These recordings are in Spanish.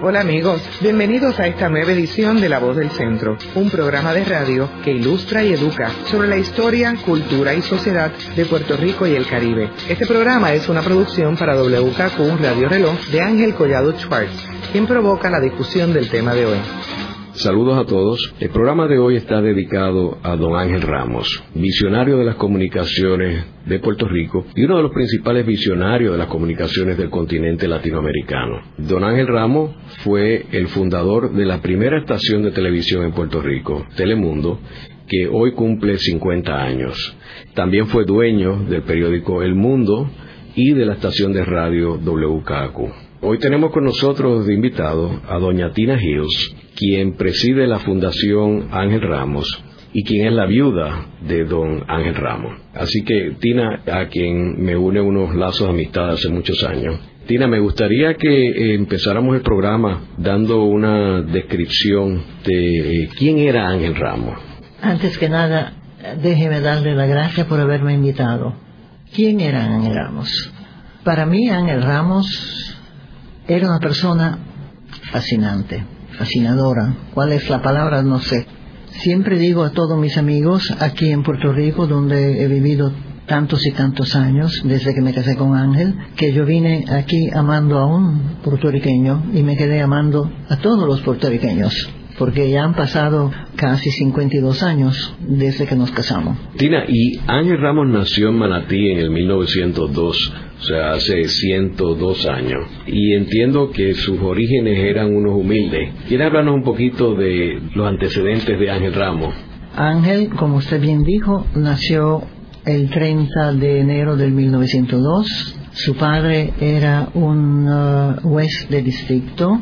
Hola amigos, bienvenidos a esta nueva edición de La Voz del Centro, un programa de radio que ilustra y educa sobre la historia, cultura y sociedad de Puerto Rico y el Caribe. Este programa es una producción para WKQ Radio Reloj de Ángel Collado Schwartz, quien provoca la discusión del tema de hoy. Saludos a todos. El programa de hoy está dedicado a don Ángel Ramos, visionario de las comunicaciones de Puerto Rico y uno de los principales visionarios de las comunicaciones del continente latinoamericano. Don Ángel Ramos fue el fundador de la primera estación de televisión en Puerto Rico, Telemundo, que hoy cumple 50 años. También fue dueño del periódico El Mundo y de la estación de radio WKQ. Hoy tenemos con nosotros de invitado a doña Tina Hills, quien preside la Fundación Ángel Ramos y quien es la viuda de don Ángel Ramos. Así que Tina, a quien me une unos lazos de amistad hace muchos años. Tina, me gustaría que eh, empezáramos el programa dando una descripción de eh, quién era Ángel Ramos. Antes que nada, déjeme darle la gracia por haberme invitado. ¿Quién era Ángel Ramos? Para mí, Ángel Ramos era una persona fascinante, fascinadora. ¿Cuál es la palabra? No sé. Siempre digo a todos mis amigos aquí en Puerto Rico, donde he vivido tantos y tantos años, desde que me casé con Ángel, que yo vine aquí amando a un puertorriqueño y me quedé amando a todos los puertorriqueños porque ya han pasado casi 52 años desde que nos casamos. Tina, y Ángel Ramos nació en Manatí en el 1902 o sea, hace 102 años. Y entiendo que sus orígenes eran unos humildes. ¿Quiere hablarnos un poquito de los antecedentes de Ángel Ramos? Ángel, como usted bien dijo, nació el 30 de enero del 1902. Su padre era un uh, juez de distrito,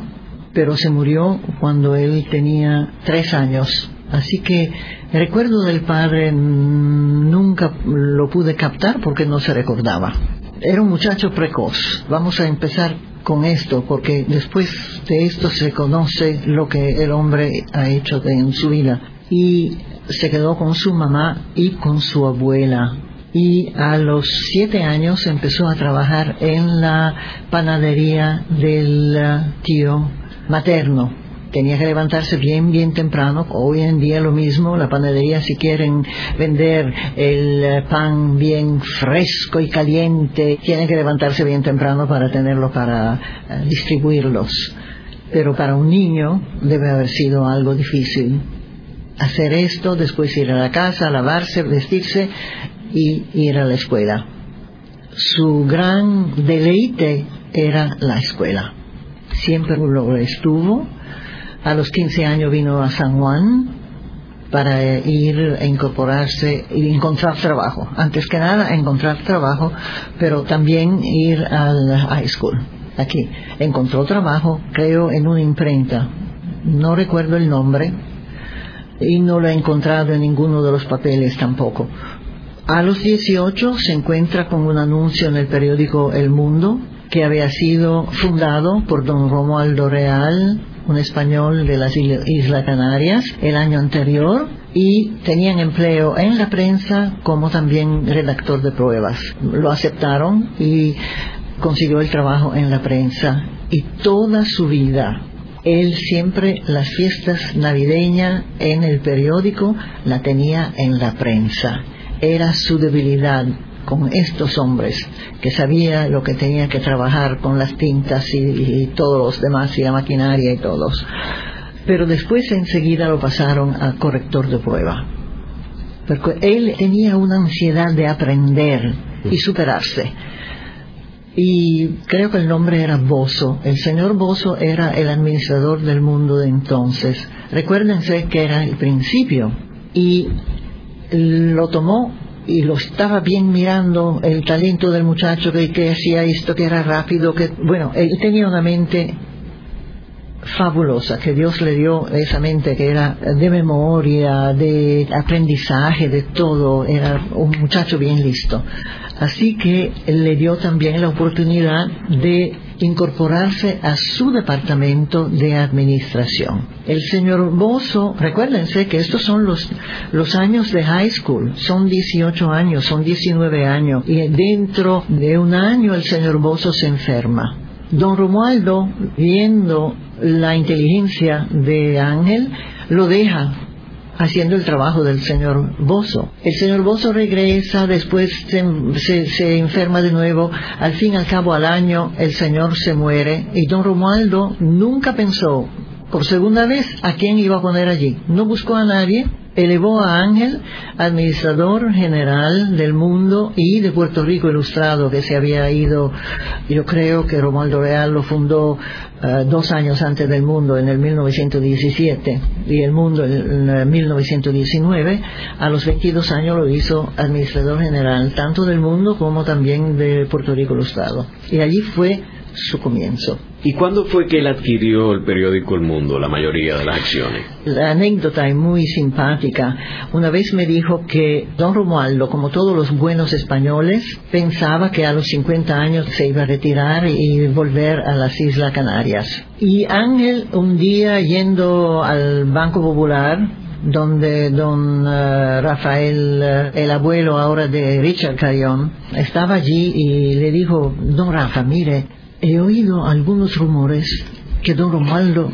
pero se murió cuando él tenía tres años. Así que el recuerdo del padre nunca lo pude captar porque no se recordaba era un muchacho precoz. Vamos a empezar con esto, porque después de esto se conoce lo que el hombre ha hecho en su vida. Y se quedó con su mamá y con su abuela. Y a los siete años empezó a trabajar en la panadería del tío materno tenía que levantarse bien, bien temprano. Hoy en día lo mismo, la panadería si quieren vender el pan bien fresco y caliente, tienen que levantarse bien temprano para tenerlo para eh, distribuirlos. Pero para un niño debe haber sido algo difícil. Hacer esto, después ir a la casa, lavarse, vestirse y ir a la escuela. Su gran deleite era la escuela. Siempre lo estuvo a los 15 años vino a San Juan para ir a incorporarse y encontrar trabajo. Antes que nada, encontrar trabajo, pero también ir al high school. Aquí. Encontró trabajo, creo, en una imprenta. No recuerdo el nombre y no lo he encontrado en ninguno de los papeles tampoco. A los 18 se encuentra con un anuncio en el periódico El Mundo que había sido fundado por don Romualdo Real un español de las Islas Canarias, el año anterior y tenían empleo en la prensa como también redactor de pruebas. Lo aceptaron y consiguió el trabajo en la prensa y toda su vida él siempre las fiestas navideñas en el periódico la tenía en la prensa. Era su debilidad con estos hombres, que sabía lo que tenía que trabajar con las tintas y, todos los demás, y la maquinaria y todos. Pero después enseguida lo pasaron a corrector de prueba. Porque él tenía una ansiedad de aprender y superarse. Y creo que el nombre era Bozo. El señor Bozo era el administrador del mundo de entonces. Recuérdense que era el principio. Y lo tomó y lo estaba bien mirando el talento del muchacho que, que hacía esto, que era rápido, que bueno, él tenía una mente fabulosa que Dios le dio esa mente que era de memoria, de aprendizaje, de todo, era un muchacho bien listo. Así que le dio también la oportunidad de incorporarse a su departamento de administración. El señor Bozo, recuérdense que estos son los, los años de high school, son 18 años, son 19 años, y dentro de un año el señor Bozo se enferma. Don Romualdo, viendo la inteligencia de Ángel, lo deja haciendo el trabajo del señor Bozo. El señor Bozo regresa, después se, se, enferma de nuevo, al fin al cabo al año el señor se muere y don Romualdo nunca pensó por segunda vez a quién iba a poner allí. No buscó a nadie, elevó a Ángel, administrador general del mundo y de Puerto Rico Ilustrado, que se había ido, yo creo que Romualdo Real lo fundó eh, dos años antes del mundo, en el 1917, y el mundo en el 1919, a los 22 años lo hizo administrador general, tanto del mundo como también de Puerto Rico Ilustrado. Y allí fue su comienzo. ¿Y cuándo fue que él adquirió el periódico El Mundo, la mayoría de las acciones? La anécdota es muy simpática. Una vez me dijo que don Romualdo, como todos los buenos españoles, pensaba que a los 50 años se iba a retirar y volver a las Islas Canarias. Y Ángel, un día yendo al Banco Popular, donde don uh, Rafael, uh, el abuelo ahora de Richard Carrión, estaba allí y le dijo, don Rafa, mire, he oído algunos rumores que don Romualdo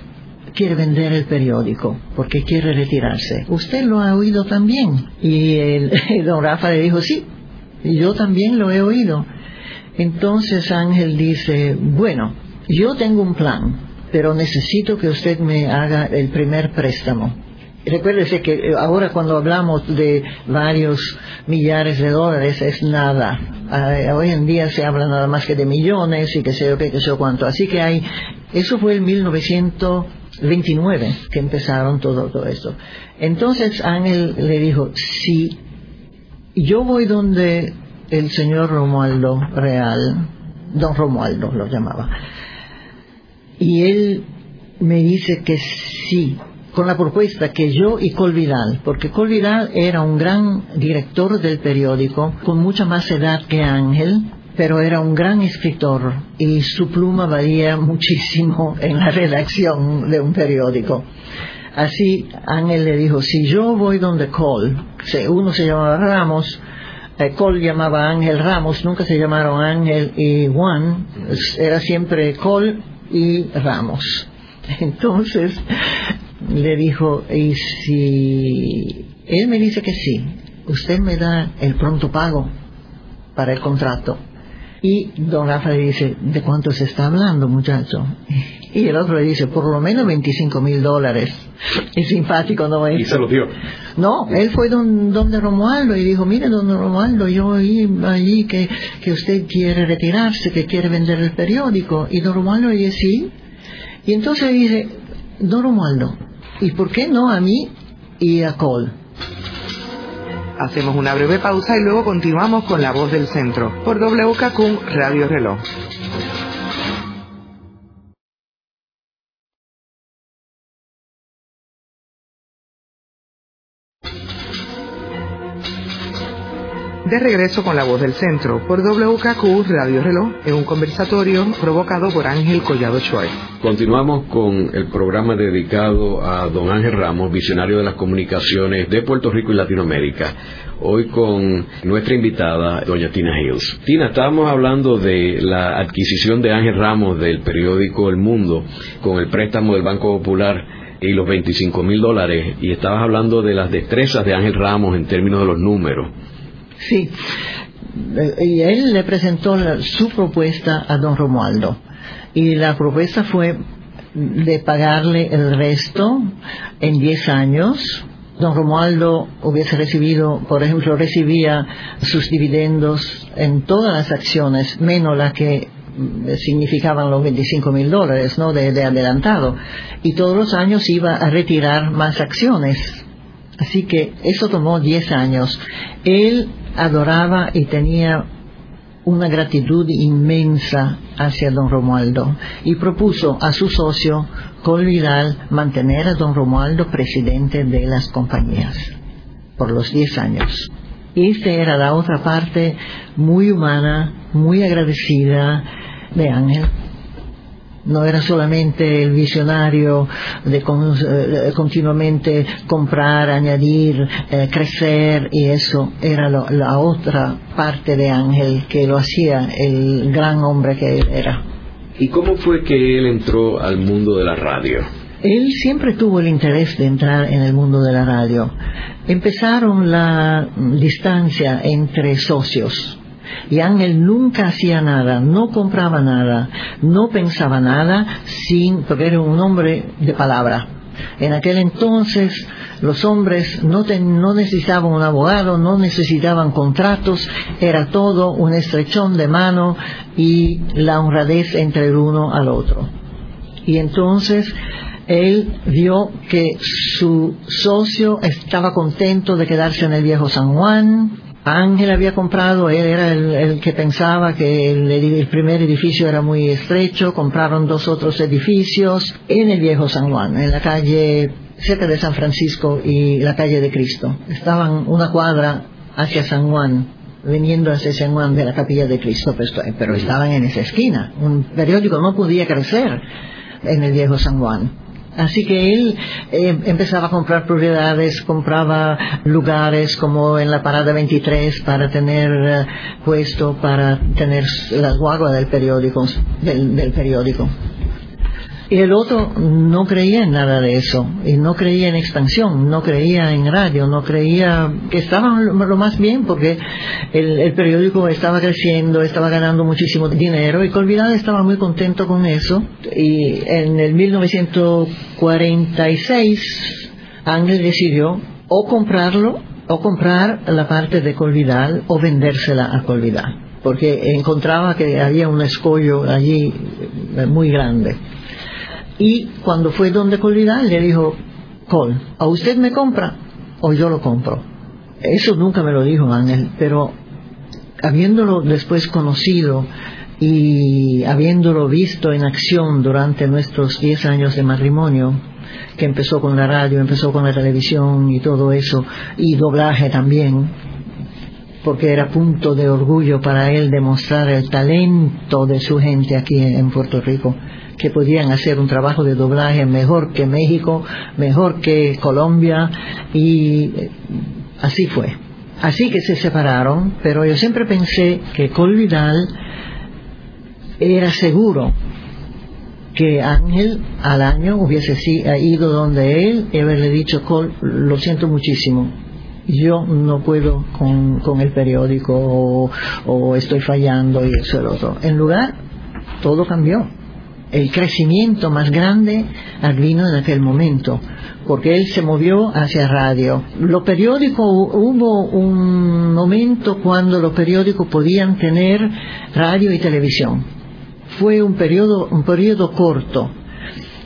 quiere vender el periódico porque quiere retirarse. ¿Usted lo ha oído también? Y el, don Rafa le dijo, sí, yo también lo he oído. Entonces Ángel dice, bueno, yo tengo un plan, pero necesito que usted me haga el primer préstamo. Recuérdese que eh, ahora cuando hablamos de varios millares de dólares es nada. Ah, hoy en día se habla nada más que de millones y que sé yo qué, que sé yo cuánto. Así que hay, eso fue en 1929 que empezaron todo, todo esto. Entonces Ángel le dijo, si yo voy donde el señor Romualdo Real, don Romualdo lo llamaba, y él me dice que sí, con la propuesta que yo y Colvidal, porque Colvidal era un gran director del periódico, con mucha más edad que Ángel, pero era un gran escritor y su pluma valía muchísimo en la redacción de un periódico. Así Ángel le dijo, si yo voy donde Cole, uno se llamaba Ramos, eh, Cole llamaba Ángel Ramos, nunca se llamaron Ángel y Juan, era siempre Cole y Ramos. Entonces, le dijo, y si él me dice que sí, usted me da el pronto pago para el contrato. Y don Rafa le dice, ¿de cuánto se está hablando, muchacho? Y el otro le dice, por lo menos 25 mil dólares. Es simpático, ¿no? Y se lo dio. No, él fue don, donde Romualdo y dijo, mire, don Romualdo, yo oí allí que, que usted quiere retirarse, que quiere vender el periódico. Y don Romualdo le dice, sí. Y entonces dice, don Romualdo, ¿Y por qué no a mí y a Cole? Hacemos una breve pausa y luego continuamos con La Voz del Centro por WKQ Radio Reloj. De regreso con la voz del centro por WKQ Radio Reloj en un conversatorio provocado por Ángel Collado Choi. Continuamos con el programa dedicado a don Ángel Ramos, visionario de las comunicaciones de Puerto Rico y Latinoamérica. Hoy con nuestra invitada, doña Tina Hills. Tina, estábamos hablando de la adquisición de Ángel Ramos del periódico El Mundo con el préstamo del Banco Popular y los 25 mil dólares y estabas hablando de las destrezas de Ángel Ramos en términos de los números. Sí. Y él le presentó su propuesta a don Romualdo. Y la propuesta fue de pagarle el resto en 10 años. Don Romualdo hubiese recibido, por ejemplo, recibía sus dividendos en todas las acciones, menos las que significaban los 25 mil dólares ¿no? de, de adelantado. Y todos los años iba a retirar más acciones. Así que eso tomó 10 años. Él adoraba y tenía una gratitud inmensa hacia don Romualdo y propuso a su socio Colvidal mantener a don Romualdo presidente de las compañías por los 10 años. Esta era la otra parte muy humana, muy agradecida de Ángel no era solamente el visionario de eh, continuamente comprar, añadir, eh, crecer y eso era la otra parte de Ángel que lo hacía el gran hombre que era. ¿Y cómo fue que él entró al mundo de la radio? Él siempre tuvo el interés de entrar en el mundo de la radio. Empezaron la distancia entre socios. Y Ángel nunca hacía nada, no compraba nada, no pensaba nada, sin, porque era un hombre de palabra. En aquel entonces los hombres no, no, necesitaban un abogado, no necesitaban contratos, era todo un estrechón de mano y la honradez entre el uno al otro. Y entonces él vio que su socio estaba contento de quedarse en el viejo San Juan, Ángel había comprado, él era el, que pensaba que el, primer edificio era muy estrecho, compraron dos otros edificios en el viejo San Juan, en la calle cerca de San Francisco y la calle de Cristo. Estaban una cuadra hacia San Juan, viniendo hacia San Juan de la capilla de Cristo, pero, pero estaban en esa esquina. Un periódico no podía crecer en el viejo San Juan. Así que él eh, empezaba a comprar propiedades, compraba lugares como en la parada 23 para tener eh, puesto, para tener las guaguas del periódico, del periódico. Y el otro no creía en nada de eso, y no creía en expansión, no creía en radio, no creía que estaban lo más bien porque el, periódico estaba creciendo, estaba ganando muchísimo dinero y Colvidal estaba muy contento con eso. Y en el 1946 Ángel decidió o comprarlo o comprar la parte de Colvidal o vendérsela a Colvidal porque encontraba que había un escollo allí muy grande. Y cuando fue donde Colvidal le dijo, Col, ¿a usted me compra o yo lo compro? Eso nunca me lo dijo Ángel, pero habiéndolo después conocido y habiéndolo visto en acción durante nuestros 10 años de matrimonio, que empezó con la radio, empezó con la televisión y todo eso, y doblaje también, porque era punto de orgullo para él demostrar el talento de su gente aquí en Puerto Rico que podían hacer un trabajo de doblaje mejor que México, mejor que Colombia y eh, así fue. Así que se separaron, pero yo siempre pensé que Col Vidal era seguro que Ángel al año hubiese ido donde él y haberle dicho, Col, lo siento muchísimo, yo no puedo con, el periódico o, o, estoy fallando y eso y lo otro. En lugar, todo cambió el crecimiento más grande vino en aquel momento, porque él se movió hacia radio. Los periódicos, hubo un momento cuando los periódicos podían tener radio y televisión. Fue un periodo, un periodo corto.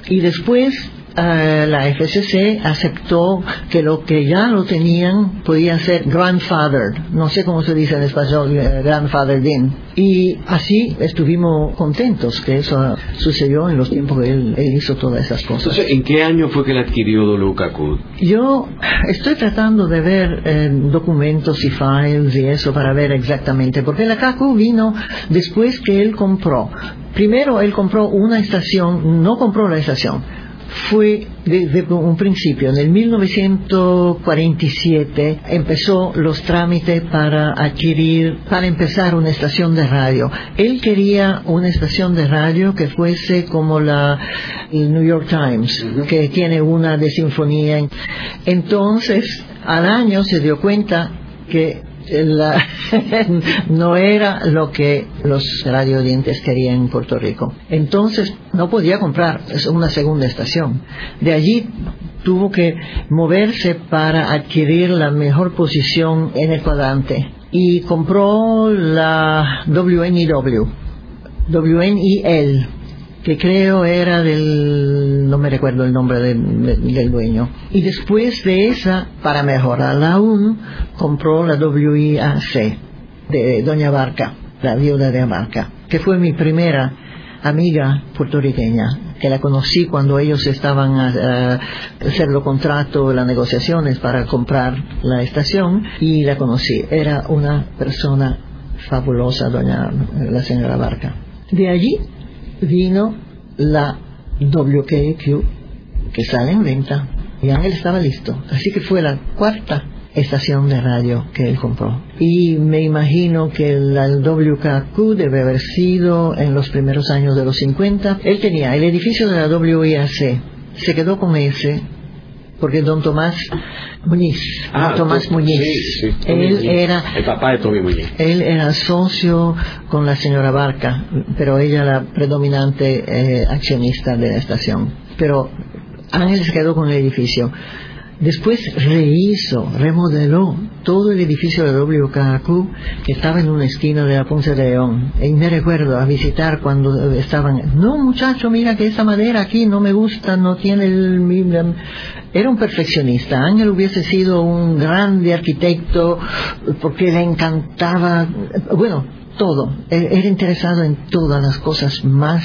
Y después la FCC aceptó que lo que ya lo tenían podía ser grandfather, no sé cómo se dice en español, eh, grandfather din. Y así estuvimos contentos que eso sucedió en los tiempos que él, hizo todas esas cosas. Entonces, ¿en qué año fue que él adquirió WKQ? Yo estoy tratando de ver eh, documentos y files y eso para ver exactamente, porque la KQ vino después que él compró. Primero él compró una estación, no compró la estación, fue desde un principio. En el 1947 empezó los trámites para adquirir, para empezar una estación de radio. Él quería una estación de radio que fuese como la New York Times, que tiene una de sinfonía. Entonces, al año se dio cuenta que no era lo que los radiodientes querían en Puerto Rico. Entonces no podía comprar una segunda estación. De allí tuvo que moverse para adquirir la mejor posición en el cuadrante y compró la WNIW, WNIL, que creo era del, no me recuerdo el nombre del dueño. Y después de esa, para mejorarla aún, compró la WIAC de Doña Barca, la viuda de Barca, que fue mi primera amiga puertorriqueña, que la conocí cuando ellos estaban a, hacer los contratos, las negociaciones para comprar la estación, y la conocí. Era una persona fabulosa, doña la señora Barca. De allí vino la WKQ que sale en venta y Ángel estaba listo. Así que fue la cuarta estación de radio que él compró. Y me imagino que el WKQ debe haber sido en los primeros años de los 50. Él tenía el edificio de la WIAC, se quedó con ese porque don Tomás Muñiz, Ah, Tomás Muñiz, sí, sí, Tommy él Muñiz. era El papá de Tommy Muñiz. él era socio con la señora Barca, pero ella la predominante eh, accionista de la estación. Pero Ángel se quedó con el edificio. Después rehizo, remodeló todo el edificio de WKQ que estaba en una esquina de la Ponce de León. Y me recuerdo a visitar cuando estaban, no muchacho, mira que esa madera aquí no me gusta, no tiene el... Era un perfeccionista. Ángel hubiese sido un grande arquitecto porque le encantaba, bueno, todo. Era interesado en todas las cosas más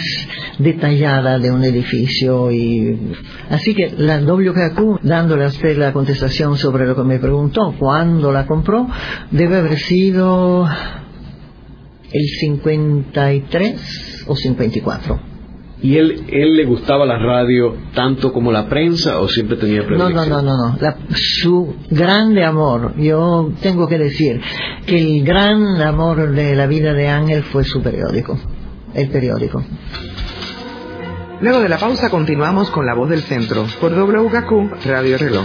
detalladas de un edificio y así que la WKQ, dándole a usted la contestación sobre lo que me preguntó, cuándo la compró, debe haber sido el 53 o 54. ¿Y él, él le gustaba la radio tanto como la prensa o siempre tenía No, predilección? no, no, no, no. La- su grande amor, yo tengo que decir que el gran amor de la vida de Ángel fue su periódico, el periódico. Luego de la pausa continuamos con La Voz del Centro por WKQ Radio Reloj.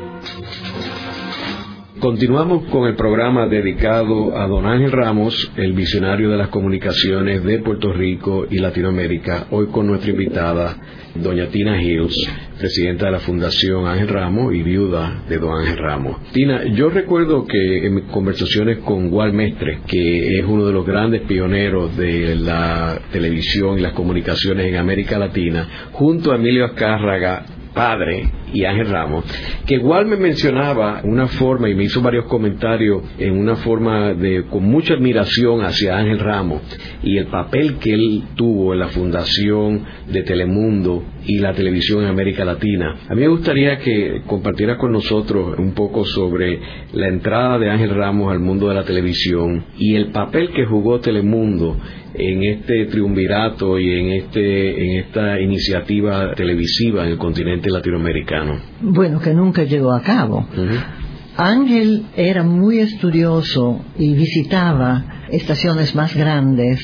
Continuamos con el programa dedicado a don Ángel Ramos, el visionario de las comunicaciones de Puerto Rico y Latinoamérica, hoy con nuestra invitada, doña Tina Hills, presidenta de la Fundación Ángel Ramos y viuda de don Ángel Ramos. Tina, yo recuerdo que en mis conversaciones con Wal Mestre, que es uno de los grandes pioneros de la televisión y las comunicaciones en América Latina, junto a Emilio Azcárraga, padre y Ángel Ramos, que igual me mencionaba una forma y me hizo varios comentarios en una forma de con mucha admiración hacia Ángel Ramos y el papel que él tuvo en la fundación de Telemundo y la televisión en América Latina. A mí me gustaría que compartiera con nosotros un poco sobre la entrada de Ángel Ramos al mundo de la televisión y el papel que jugó Telemundo en este triunvirato y en este en esta iniciativa televisiva en el continente latinoamericano. Bueno, que nunca llegó a cabo. Ujú. Ángel era muy estudioso y visitaba estaciones más grandes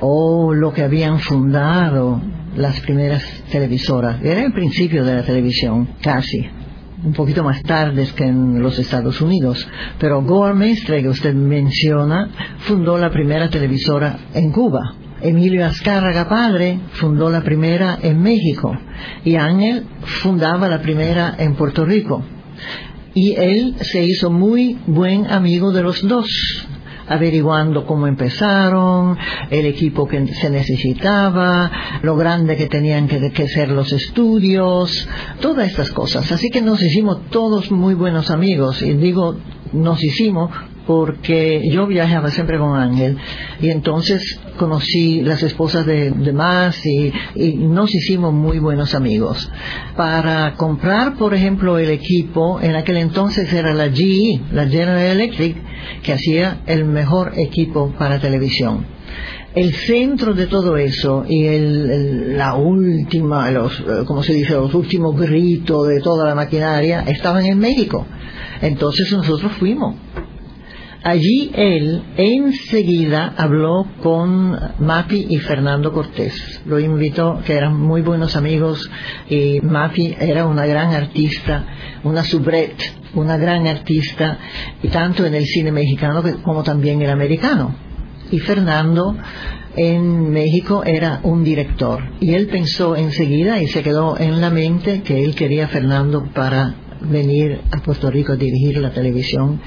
o lo que habían fundado las primeras televisoras. Era el principio de la televisión, casi. Un poquito más tarde que en los Estados Unidos. Pero Goa Mestre, que usted menciona, fundó la primera televisora en Cuba. Emilio Azcárraga Padre fundó la primera en México. Y Ángel fundaba la primera en Puerto Rico y él se hizo muy buen amigo de los dos, averiguando cómo empezaron, el equipo que se necesitaba, lo grande que tenían que, que ser los estudios, todas estas cosas. Así que nos hicimos todos muy buenos amigos, y digo nos hicimos porque yo viajaba siempre con Ángel y entonces conocí las esposas de, de más y, y nos hicimos muy buenos amigos. Para comprar, por ejemplo, el equipo, en aquel entonces era la GE, la General Electric, que hacía el mejor equipo para televisión el centro de todo eso y el, el- la última, los, eh, como se dice, los últimos gritos de toda la maquinaria estaban en México. Entonces nosotros fuimos. Allí él enseguida habló con Mapi y Fernando Cortés. Lo invitó, que eran muy buenos amigos, y Mapi era una gran artista, una soubrette, una gran artista, tanto en el cine mexicano como también el americano. Y Fernando en México era un director. Y él pensó enseguida y se quedó en la mente que él quería a Fernando para venir a Puerto Rico a dirigir la televisión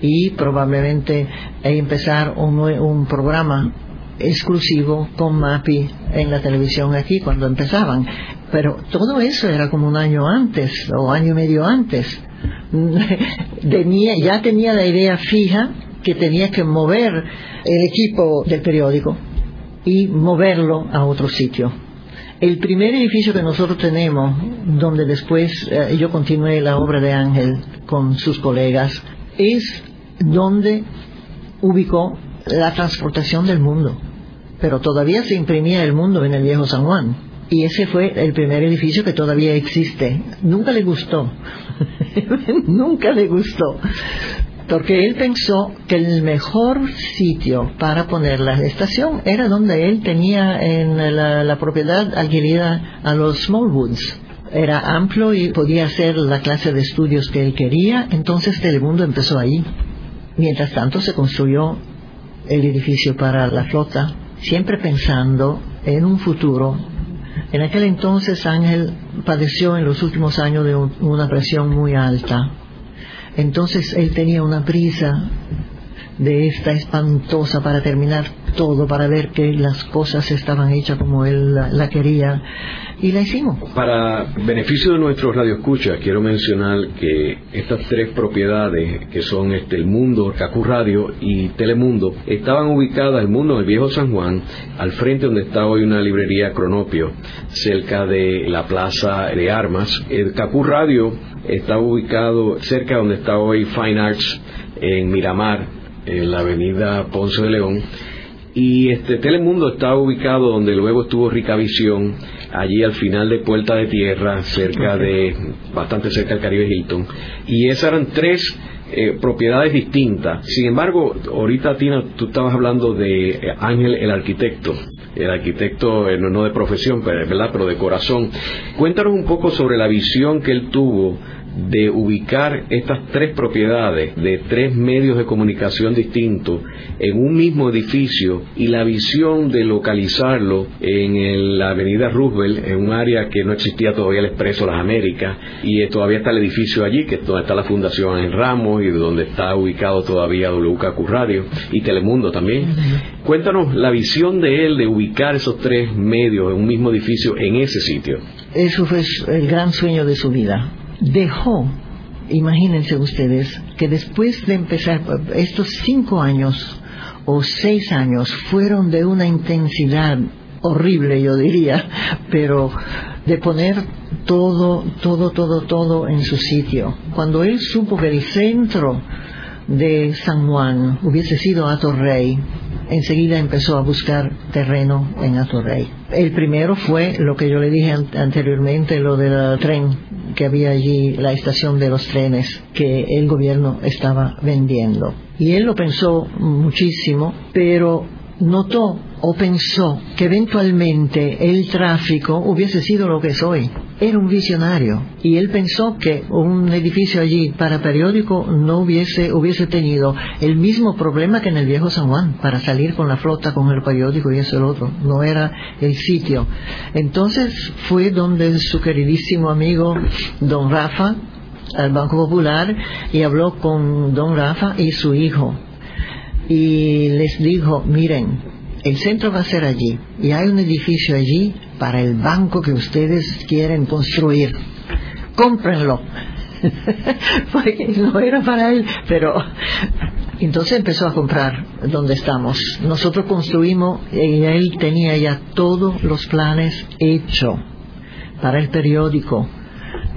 y probablemente empezar un, un programa exclusivo con Mapi en la televisión aquí cuando empezaban. Pero todo eso era como un año antes o año y medio antes. tenía, ya tenía la idea fija que tenía que mover el equipo del periódico y moverlo a otro sitio. El primer edificio que nosotros tenemos, donde después eh, yo continué la obra de Ángel con sus colegas, es donde ubicó la transportación del mundo. Pero todavía se imprimía el mundo en el viejo San Juan. Y ese fue el primer edificio que todavía existe. Nunca le gustó. Nunca le gustó. Porque él pensó que el mejor sitio para poner la estación era donde él tenía en la, propiedad adquirida a los Smallwoods. Era amplio y podía hacer la clase de estudios que él quería, entonces Telemundo empezó ahí. Mientras tanto se construyó el edificio para la flota, siempre pensando en un futuro. En aquel entonces Ángel padeció en los últimos años de una presión muy alta. Entonces él tenía una prisa de esta espantosa para terminar todo, para ver que las cosas estaban hechas como él la, quería, y la hicimos. Para beneficio de nuestros radioescuchas, quiero mencionar que estas tres propiedades, que son este, el Mundo, Cacu Radio y Telemundo, estaban ubicadas, el Mundo, el Viejo San Juan, al frente donde está hoy una librería Cronopio, cerca de la Plaza de Armas. El Cacu Radio está ubicado cerca donde está hoy Fine Arts, en Miramar, en la avenida Ponce de León. Y este Telemundo está ubicado donde luego estuvo Ricavisión, allí al final de Puerta de Tierra, cerca de, bastante cerca del Caribe Hilton. Y esas eran tres eh, propiedades distintas. Sin embargo, ahorita Tina, tú estabas hablando de eh, Ángel el arquitecto, el arquitecto eh, no de profesión, pero, ¿verdad? pero de corazón. Cuéntanos un poco sobre la visión que él tuvo de ubicar estas tres propiedades de tres medios de comunicación distintos en un mismo edificio y la visión de localizarlo en la avenida Roosevelt, en un área que no existía todavía el Expreso Las Américas, y eh, todavía está el edificio allí, que es donde está la Fundación en Ramos y donde está ubicado todavía WKQ Radio y Telemundo también. Cuéntanos la visión de él de ubicar esos tres medios en un mismo edificio en ese sitio. Eso fue el gran sueño de su vida dejó, imagínense ustedes, que después de empezar estos cinco años o seis años fueron de una intensidad horrible, yo diría, pero de poner todo, todo, todo, todo en su sitio. Cuando él supo que el centro de San Juan hubiese sido Atorrey, enseguida empezó a buscar terreno en Atorrey. El primero fue lo que yo le dije anteriormente, lo del tren que había allí, la estación de los trenes que el gobierno estaba vendiendo. Y él lo pensó muchísimo, pero notó o pensó que eventualmente el tráfico hubiese sido lo que es hoy. Era un visionario y él pensó que un edificio allí para periódico no hubiese, hubiese tenido el mismo problema que en el viejo San Juan para salir con la flota, con el periódico y eso el otro. No era el sitio. Entonces fue donde su queridísimo amigo don Rafa al Banco Popular y habló con don Rafa y su hijo y les dijo, miren, el centro va a ser allí y hay un edificio allí para el banco que ustedes quieren construir. Cómprenlo. Porque no era para él, pero entonces empezó a comprar donde estamos. Nosotros construimos y él tenía ya todos los planes hechos para el periódico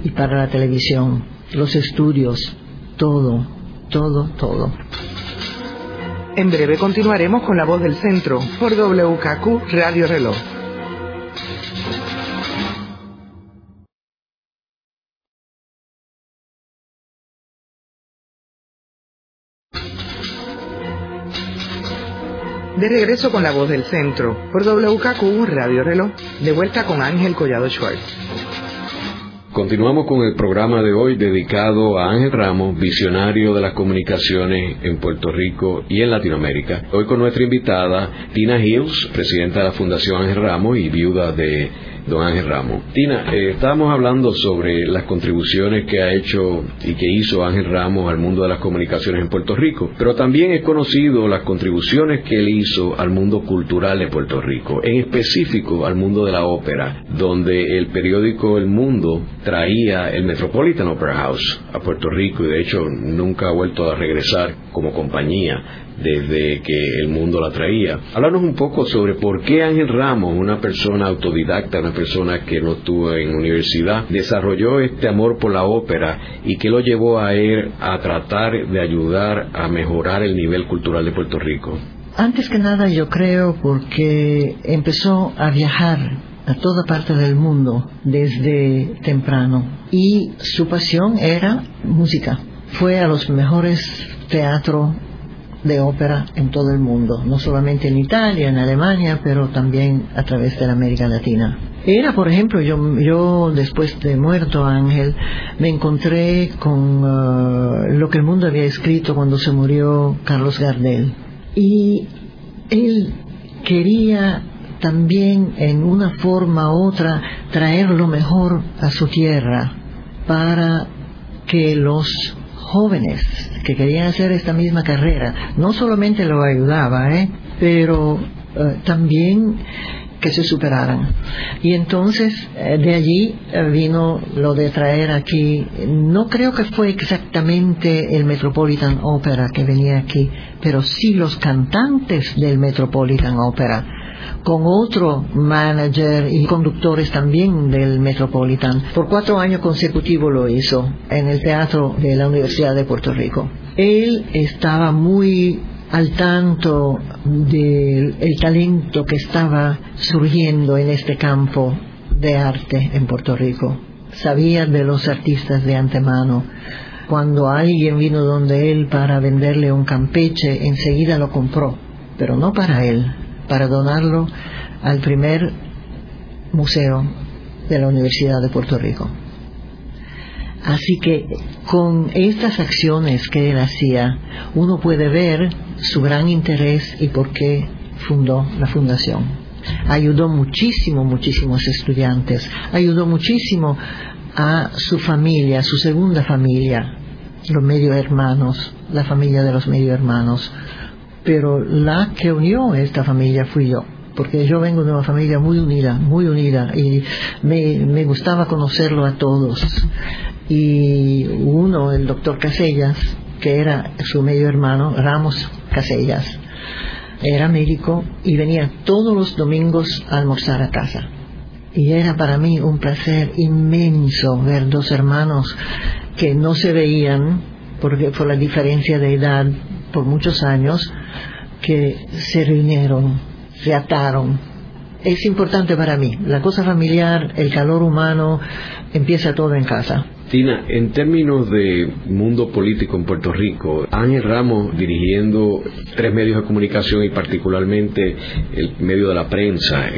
y para la televisión, los estudios, todo, todo, todo. En breve continuaremos con la voz del centro por WKQ Radio Reloj. De regreso con la voz del centro por WKQ Radio Reloj, de vuelta con Ángel Collado Schwartz. Continuamos con el programa de hoy dedicado a Ángel Ramos, visionario de las comunicaciones en Puerto Rico y en Latinoamérica. Hoy con nuestra invitada Tina Hills, presidenta de la Fundación Ángel Ramos y viuda de don Ángel Ramos. Tina, eh, estábamos hablando sobre las contribuciones que ha hecho y que hizo Ángel Ramos al mundo de las comunicaciones en Puerto Rico, pero también he conocido las contribuciones que él hizo al mundo cultural de Puerto Rico, en específico al mundo de la ópera, donde el periódico El Mundo traía el Metropolitan Opera House a Puerto Rico y de hecho nunca ha vuelto a regresar como compañía desde que el mundo la traía. Háblanos un poco sobre por qué Ángel Ramos, una persona autodidacta, una persona que no estuvo en universidad, desarrolló este amor por la ópera y qué lo llevó a él a tratar de ayudar a mejorar el nivel cultural de Puerto Rico. Antes que nada yo creo porque empezó a viajar a toda parte del mundo desde temprano y su pasión era música. Fue a los mejores teatros de ópera en todo el mundo, no solamente en Italia, en Alemania, pero también a través de la América Latina. Era, por ejemplo, yo, yo después de muerto Ángel, me encontré con uh, lo que el mundo había escrito cuando se murió Carlos Gardel. Y él quería también en una forma u otra traer lo mejor a su tierra para que los jóvenes que querían hacer esta misma carrera, no solamente lo ayudaba, ¿eh? pero eh, también que se superaran. Y entonces eh, de allí eh, vino lo de traer aquí, no creo que fue exactamente el Metropolitan Opera que venía aquí, pero sí los cantantes del Metropolitan Opera con otro manager y conductores también del Metropolitan. Por cuatro años consecutivos lo hizo en el teatro de la Universidad de Puerto Rico. Él estaba muy al tanto del talento que estaba surgiendo en este campo de arte en Puerto Rico. Sabía de los artistas de antemano. Cuando alguien vino donde él para venderle un campeche, enseguida lo compró, pero no para él, para donarlo al primer museo de la Universidad de Puerto Rico. Así que con estas acciones que él hacía, uno puede ver su gran interés y por qué fundó la fundación. Ayudó muchísimo, muchísimos estudiantes, ayudó muchísimo a su familia, su segunda familia, los medio hermanos, la familia de los medio hermanos, pero la que unió esta familia fui yo porque yo vengo de una familia muy unida, muy unida, y me, gustaba conocerlo a todos. Y uno, el doctor Casellas, que era su medio hermano, Ramos Casellas, era médico y venía todos los domingos a almorzar a casa. Y era para mí un placer inmenso ver dos hermanos que no se veían, porque por la diferencia de edad, por muchos años, que se reunieron, se ataron. Es importante para mí. La cosa familiar, el calor humano, empieza todo en casa. Tina, en términos de mundo político en Puerto Rico, Ángel Ramos dirigiendo tres medios de comunicación y particularmente el medio de la prensa,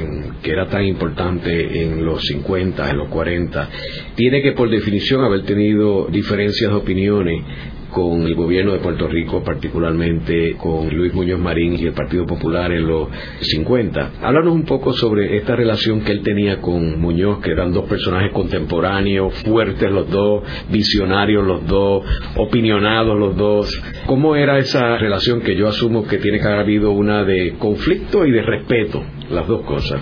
que era tan importante en los 50, en los 40, tiene que por definición haber tenido diferencias de opiniones con el gobierno de Puerto Rico, particularmente con Luis Muñoz Marín y el Partido Popular en los 50. Háblanos un poco sobre esta relación que él tenía con Muñoz, que eran dos personajes contemporáneos, fuertes los dos, visionarios los dos, opinionados los dos. ¿Cómo era esa relación que yo asumo que tiene que haber habido una de conflicto y de respeto, las dos cosas?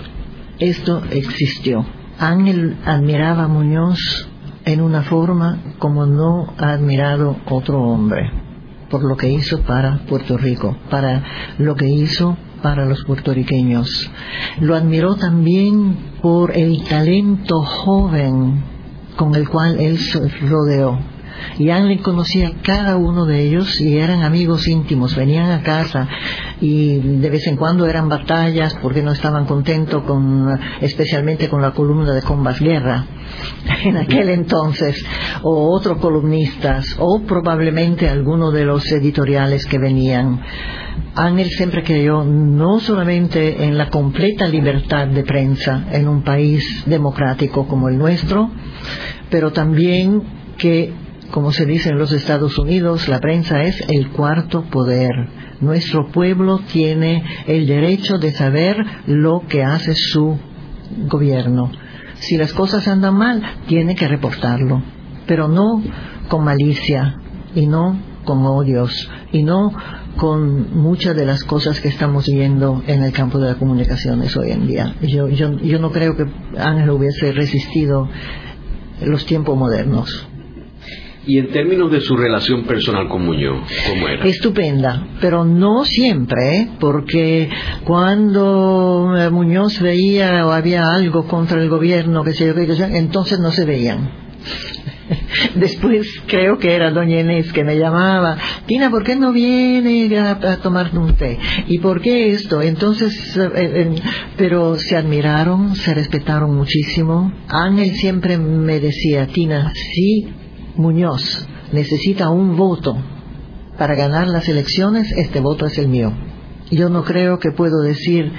Esto existió. Ángel admiraba a Muñoz en una forma como no ha admirado otro hombre por lo que hizo para Puerto Rico, para lo que hizo para los puertorriqueños. Lo admiró también por el talento joven con el cual él se rodeó. Y Ángel conocía cada uno de ellos y eran amigos íntimos, venían a casa y de vez en cuando eran batallas porque no estaban contentos con, especialmente con la columna de Combas Guerra en aquel entonces, o otros columnistas, o probablemente alguno de los editoriales que venían. Ángel siempre creyó no solamente en la completa libertad de prensa en un país democrático como el nuestro, pero también que como se dice en los Estados Unidos, la prensa es el cuarto poder. Nuestro pueblo tiene el derecho de saber lo que hace su gobierno. Si las cosas andan mal, tiene que reportarlo, pero no con malicia y no con odios y no con muchas de las cosas que estamos viendo en el campo de las comunicaciones hoy en día. Yo, yo, yo no creo que Ángel hubiese resistido los tiempos modernos. Y en términos de su relación personal con Muñoz, ¿cómo era? Estupenda, pero no siempre, ¿eh? porque cuando eh, Muñoz veía o había algo contra el gobierno, que se yo, entonces no se veían. Después creo que era doña Inés que me llamaba, Tina, ¿por qué no viene a, tomar un té? ¿Y por qué esto? Entonces, eh, pero se admiraron, se respetaron muchísimo. Ángel siempre me decía, Tina, sí Muñoz necesita un voto para ganar las elecciones, este voto es el mío. Yo no creo que puedo decir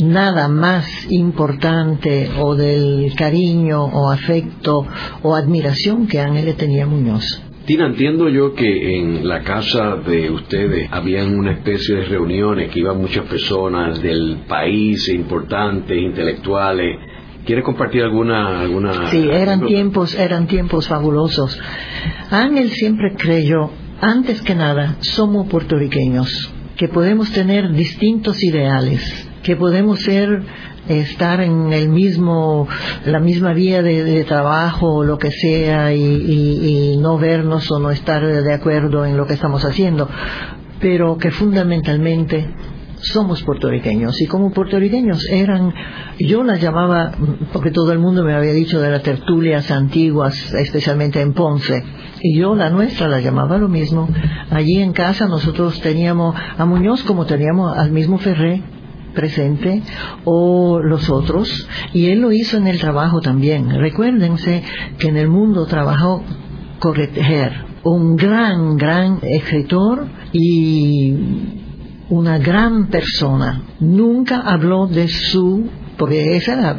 nada más importante o del cariño o afecto o admiración que Ángel le tenía a Muñoz. Tina, entiendo yo que en la casa de ustedes habían una especie de reuniones que iban muchas personas del país, importantes, intelectuales, ¿Quiere compartir alguna, alguna? Sí, eran tiempos, eran tiempos fabulosos. Ángel siempre creyó, antes que nada, somos puertorriqueños, que podemos tener distintos ideales, que podemos ser estar en el mismo la misma vía de, trabajo o lo que sea y, y, no vernos o no estar de acuerdo en lo que estamos haciendo pero que fundamentalmente somos puertorriqueños y como puertorriqueños eran, yo las llamaba, porque todo el mundo me había dicho de las tertulias antiguas, especialmente en Ponce, y yo la nuestra la llamaba lo mismo. Allí en casa nosotros teníamos a Muñoz como teníamos al mismo Ferré presente o los otros y él lo hizo en el trabajo también. Recuérdense que en el mundo trabajó Correger, un gran, gran escritor y una gran persona. Nunca habló de su porque esa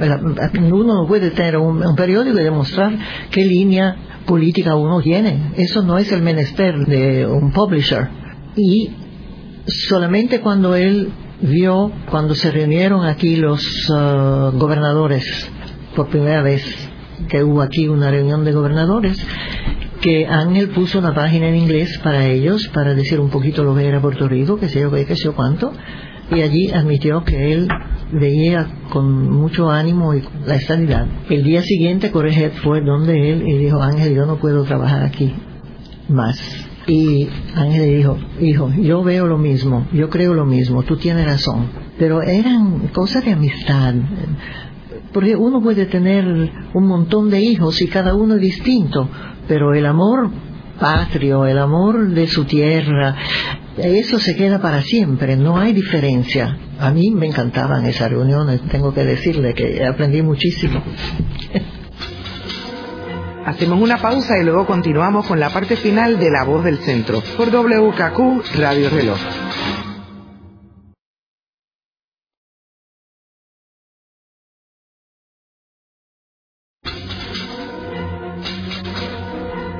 uno no puede tener un, periódico y demostrar qué línea política uno tiene. Eso no es el menester de un publisher. Y solamente cuando él vio, cuando se reunieron aquí los uh, gobernadores, por primera vez que hubo aquí una reunión de gobernadores, que Ángel puso una página en inglés para ellos, para decir un poquito lo que era Puerto Rico, que sé yo, que sé yo cuánto, y allí admitió que él veía con mucho ánimo y la estabilidad. El día siguiente Correget fue donde él y dijo, Ángel, yo no puedo trabajar aquí más. Y Ángel le dijo, hijo, yo veo lo mismo, yo creo lo mismo, tú tienes razón. Pero eran cosas de amistad. Porque uno puede tener un montón de hijos y cada uno es distinto, pero el amor patrio, el amor de su tierra, eso se queda para siempre, no hay diferencia. A mí me encantaban esas reuniones, tengo que decirle que aprendí muchísimo. Hacemos una pausa y luego continuamos con la parte final de La Voz del Centro por WKQ Radio Reloj.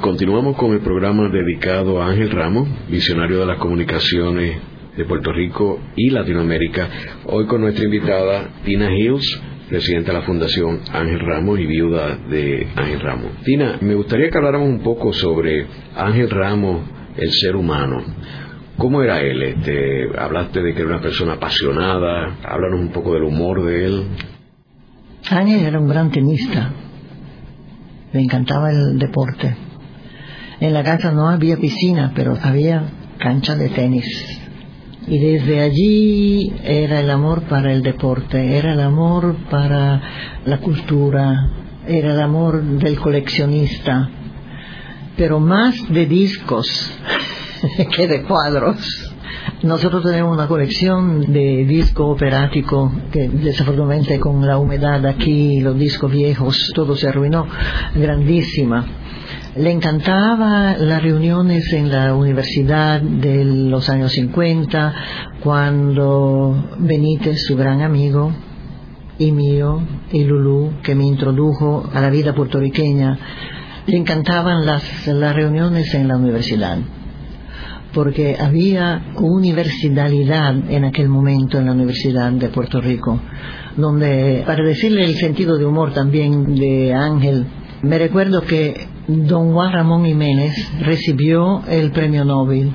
Continuamos con el programa dedicado a Ángel Ramos, visionario de las comunicaciones de Puerto Rico y Latinoamérica. Hoy con nuestra invitada Tina Hills, presidenta de la Fundación Ángel Ramos y viuda de Ángel Ramos. Tina, me gustaría que habláramos un poco sobre Ángel Ramos, el ser humano. ¿Cómo era él? Este, hablaste de que era una persona apasionada. Háblanos un poco del humor de él. Ángel era un gran tenista. Le encantaba el deporte en la casa no había piscina, pero había cancha de tenis. Y desde allí era el amor para el deporte, era el amor para la cultura, era el amor del coleccionista, pero más de discos que de cuadros. Nosotros tenemos una colección de disco operático que desafortunadamente con la humedad aquí, los discos viejos, todo se arruinó, grandísima Le encantaba las reuniones en la universidad de los años 50, cuando Benítez, su gran amigo, y mío, y Lulú, que me introdujo a la vida puertorriqueña, le encantaban las, las reuniones en la universidad porque había universidadidad en aquel momento en la Universidad de Puerto Rico, donde, para decirle el sentido de humor también de Ángel, me recuerdo que don Juan Ramón Jiménez recibió el premio Nobel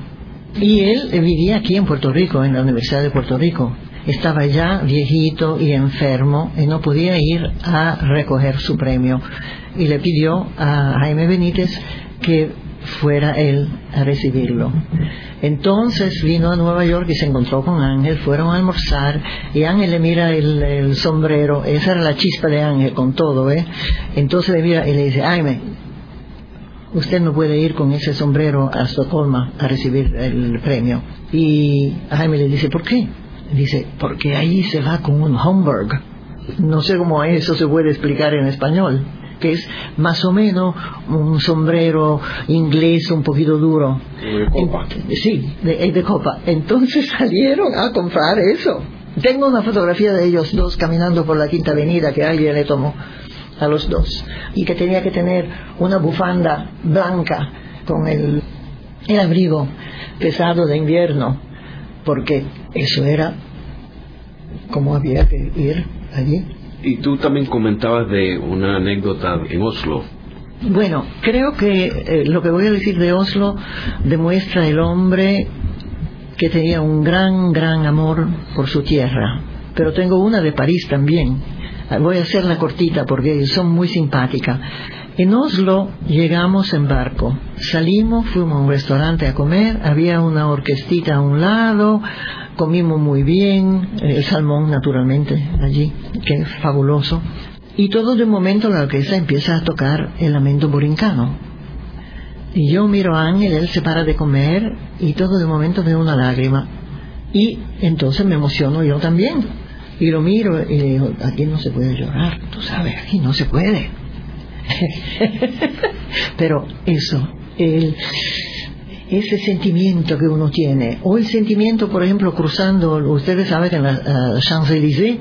y él vivía aquí en Puerto Rico, en la Universidad de Puerto Rico. Estaba ya viejito y enfermo y no podía ir a recoger su premio. Y le pidió a Jaime Benítez que fuera él a recibirlo. Entonces vino a Nueva York y se encontró con Ángel, fueron a almorzar y Ángel le mira el, sombrero, esa era la chispa de Ángel con todo, ¿eh? Entonces le mira y le dice, Jaime, usted no puede ir con ese sombrero a Estocolmo a recibir el premio. Y Jaime le dice, ¿por qué? Dice, porque ahí se va con un Homburg. No sé cómo eso se puede explicar en español que es más o menos un sombrero inglés un poquito duro. De copa. sí, de, de copa. Entonces salieron a comprar eso. Tengo una fotografía de ellos dos caminando por la Quinta Avenida que alguien le tomó a los dos y que tenía que tener una bufanda blanca con el, el abrigo pesado de invierno porque eso era como había que ir allí y tú también comentabas de una anécdota en Oslo. Bueno, creo que eh, lo que voy a decir de Oslo demuestra el hombre que tenía un gran, gran amor por su tierra. Pero tengo una de París también. Voy a hacerla cortita porque son muy simpáticas. En Oslo llegamos en barco, salimos, fuimos a un restaurante a comer, había una orquestita a un lado, comimos muy bien, el salmón naturalmente allí, que es fabuloso, y todo de momento la orquesta empieza a tocar el lamento borincano. Y yo miro a Ángel, él se para de comer y todo de momento veo una lágrima. Y entonces me emociono yo también. Y lo miro y le digo, aquí no se puede llorar, tú sabes, aquí no se puede. Pero eso, el, ese sentimiento que uno tiene, o el sentimiento, por ejemplo, cruzando, ustedes saben que en la Champs-Élysées,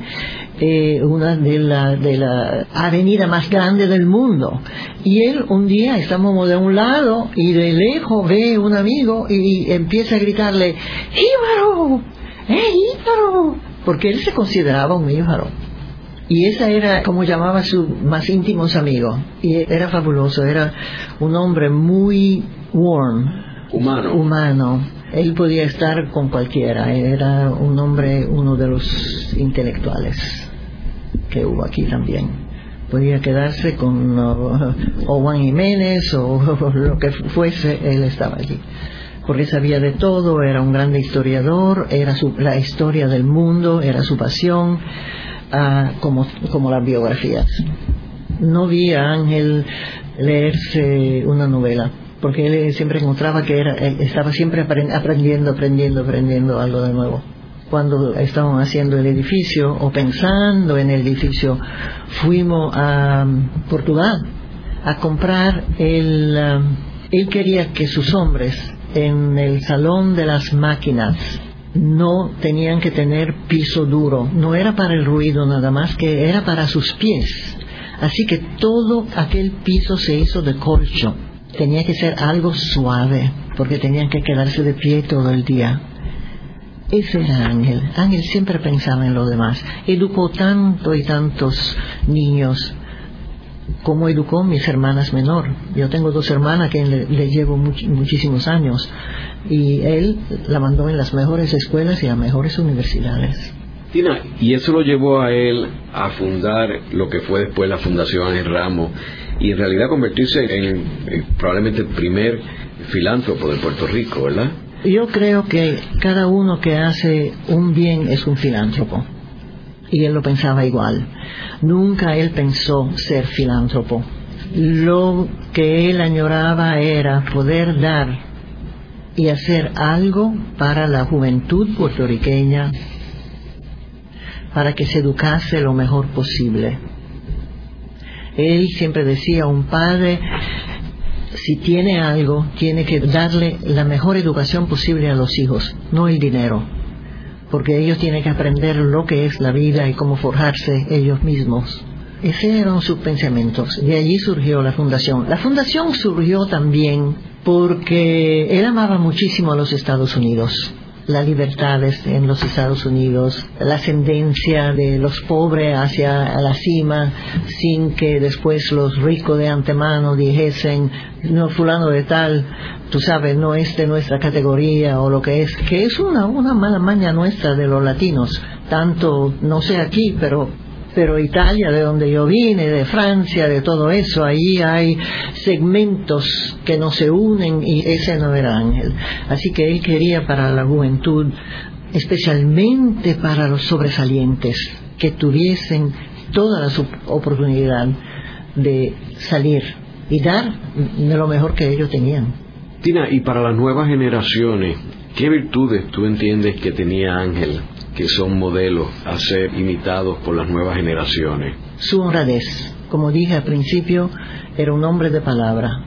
eh, una de la, de la avenida más grande del mundo, y él un día estamos de un lado y de lejos ve un amigo y empieza a gritarle, ¡Íbaro! ¡Eh, Íbaro! Porque él se consideraba un Íbaro y esa era como llamaba a sus más íntimos amigos. Y era fabuloso, era un hombre muy warm. Humano. Humano. Él podía estar con cualquiera, era un hombre, uno de los intelectuales que hubo aquí también. Podía quedarse con o Juan Jiménez o lo que fuese, él estaba allí porque sabía de todo, era un gran historiador, era su, la historia del mundo, era su pasión, como, como las biografías. No vi a Ángel leerse una novela, porque él siempre encontraba que era, estaba siempre aprendiendo, aprendiendo, aprendiendo algo de nuevo. Cuando estábamos haciendo el edificio o pensando en el edificio, fuimos a Portugal a comprar el... Um, él quería que sus hombres en el salón de las máquinas no tenían que tener piso duro, no era para el ruido nada más que era para sus pies. Así que todo aquel piso se hizo de corcho. Tenía que ser algo suave, porque tenían que quedarse de pie todo el día. Ese era Ángel. Ángel siempre pensaba en lo demás. Educó tanto y tantos niños como educó mis hermanas menor. Yo tengo dos hermanas que le, llevo muchísimos años y él la mandó en las mejores escuelas y a mejores universidades. Tina, y eso lo llevó a él a fundar lo que fue después la Fundación El Ramo y en realidad convertirse en, probablemente el primer filántropo de Puerto Rico, ¿verdad? Yo creo que cada uno que hace un bien es un filántropo y él lo pensaba igual. Nunca él pensó ser filántropo. Lo que él añoraba era poder dar y hacer algo para la juventud puertorriqueña, para que se educase lo mejor posible. Él siempre decía, un padre si tiene algo, tiene que darle la mejor educación posible a los hijos, no el dinero, porque ellos tienen que aprender lo que es la vida y cómo forjarse ellos mismos. Esos eran sus pensamientos. De allí surgió la fundación. La fundación surgió también porque él amaba muchísimo a los Estados Unidos las libertades en los Estados Unidos, la ascendencia de los pobres hacia la cima, sin que después los ricos de antemano dijesen, no, fulano de tal, tú sabes, no es de nuestra categoría o lo que es, que es una, una mala maña nuestra de los latinos, tanto, no sé aquí, pero pero Italia, de donde yo vine, de Francia, de todo eso, ahí hay segmentos que no se unen y ese no era Ángel. Así que él quería para la juventud, especialmente para los sobresalientes, que tuviesen toda la oportunidad de salir y dar de lo mejor que ellos tenían. Tina, y para las nuevas generaciones, ¿qué virtudes tú entiendes que tenía Ángel que son modelos a ser imitados por las nuevas generaciones? Su honradez, como dije al principio, era un hombre de palabra.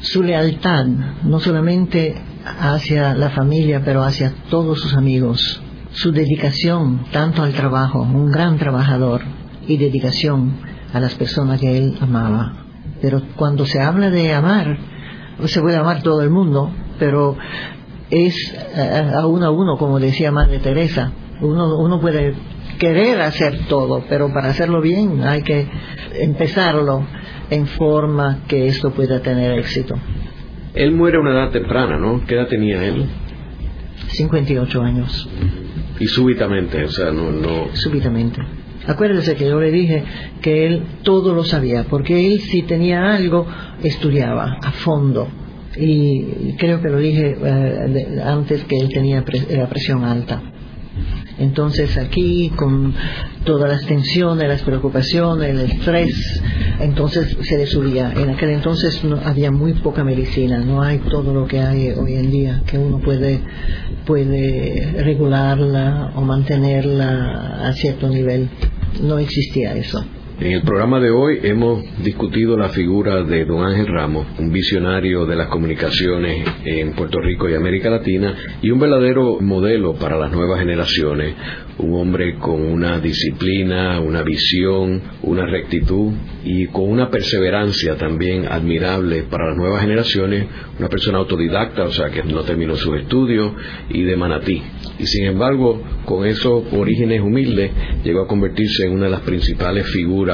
Su lealtad, no solamente hacia la familia, pero hacia todos sus amigos. Su dedicación tanto al trabajo, un gran trabajador, y dedicación a las personas que él amaba. Pero cuando se habla de amar, se puede amar todo el mundo, pero es eh, a uno a uno, como decía Madre Teresa, uno, uno puede querer hacer todo, pero para hacerlo bien hay que empezarlo en forma que esto pueda tener éxito. Él muere a una edad temprana, ¿no? ¿Qué edad tenía él? 58 años. Y súbitamente, o sea, no, no... Súbitamente. Acuérdese que yo le dije que él todo lo sabía, porque él si tenía algo, estudiaba a fondo. Y creo que lo dije eh, antes que él tenía la presión alta. Entonces aquí con todas las tensiones, las preocupaciones, el estrés, entonces se le subía. En aquel entonces no, había muy poca medicina, no hay todo lo que hay hoy en día que uno puede, puede regularla o mantenerla a cierto nivel. No existía eso. En el programa de hoy hemos discutido la figura de don Ángel Ramos, un visionario de las comunicaciones en Puerto Rico y América Latina y un verdadero modelo para las nuevas generaciones, un hombre con una disciplina, una visión, una rectitud y con una perseverancia también admirable para las nuevas generaciones, una persona autodidacta, o sea que no terminó sus estudios y de manatí. Y sin embargo, con esos orígenes humildes, llegó a convertirse en una de las principales figuras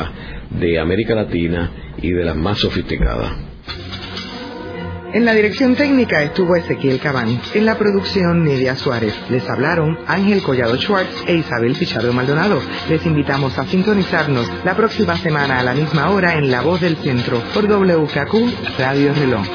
de América Latina y de las más sofisticadas. En la dirección técnica estuvo Ezequiel Cabán. En la producción, Nidia Suárez. Les hablaron Ángel Collado Schwartz e Isabel Pichardo Maldonado. Les invitamos a sintonizarnos la próxima semana a la misma hora en La Voz del Centro por WKQ Radio Reloj.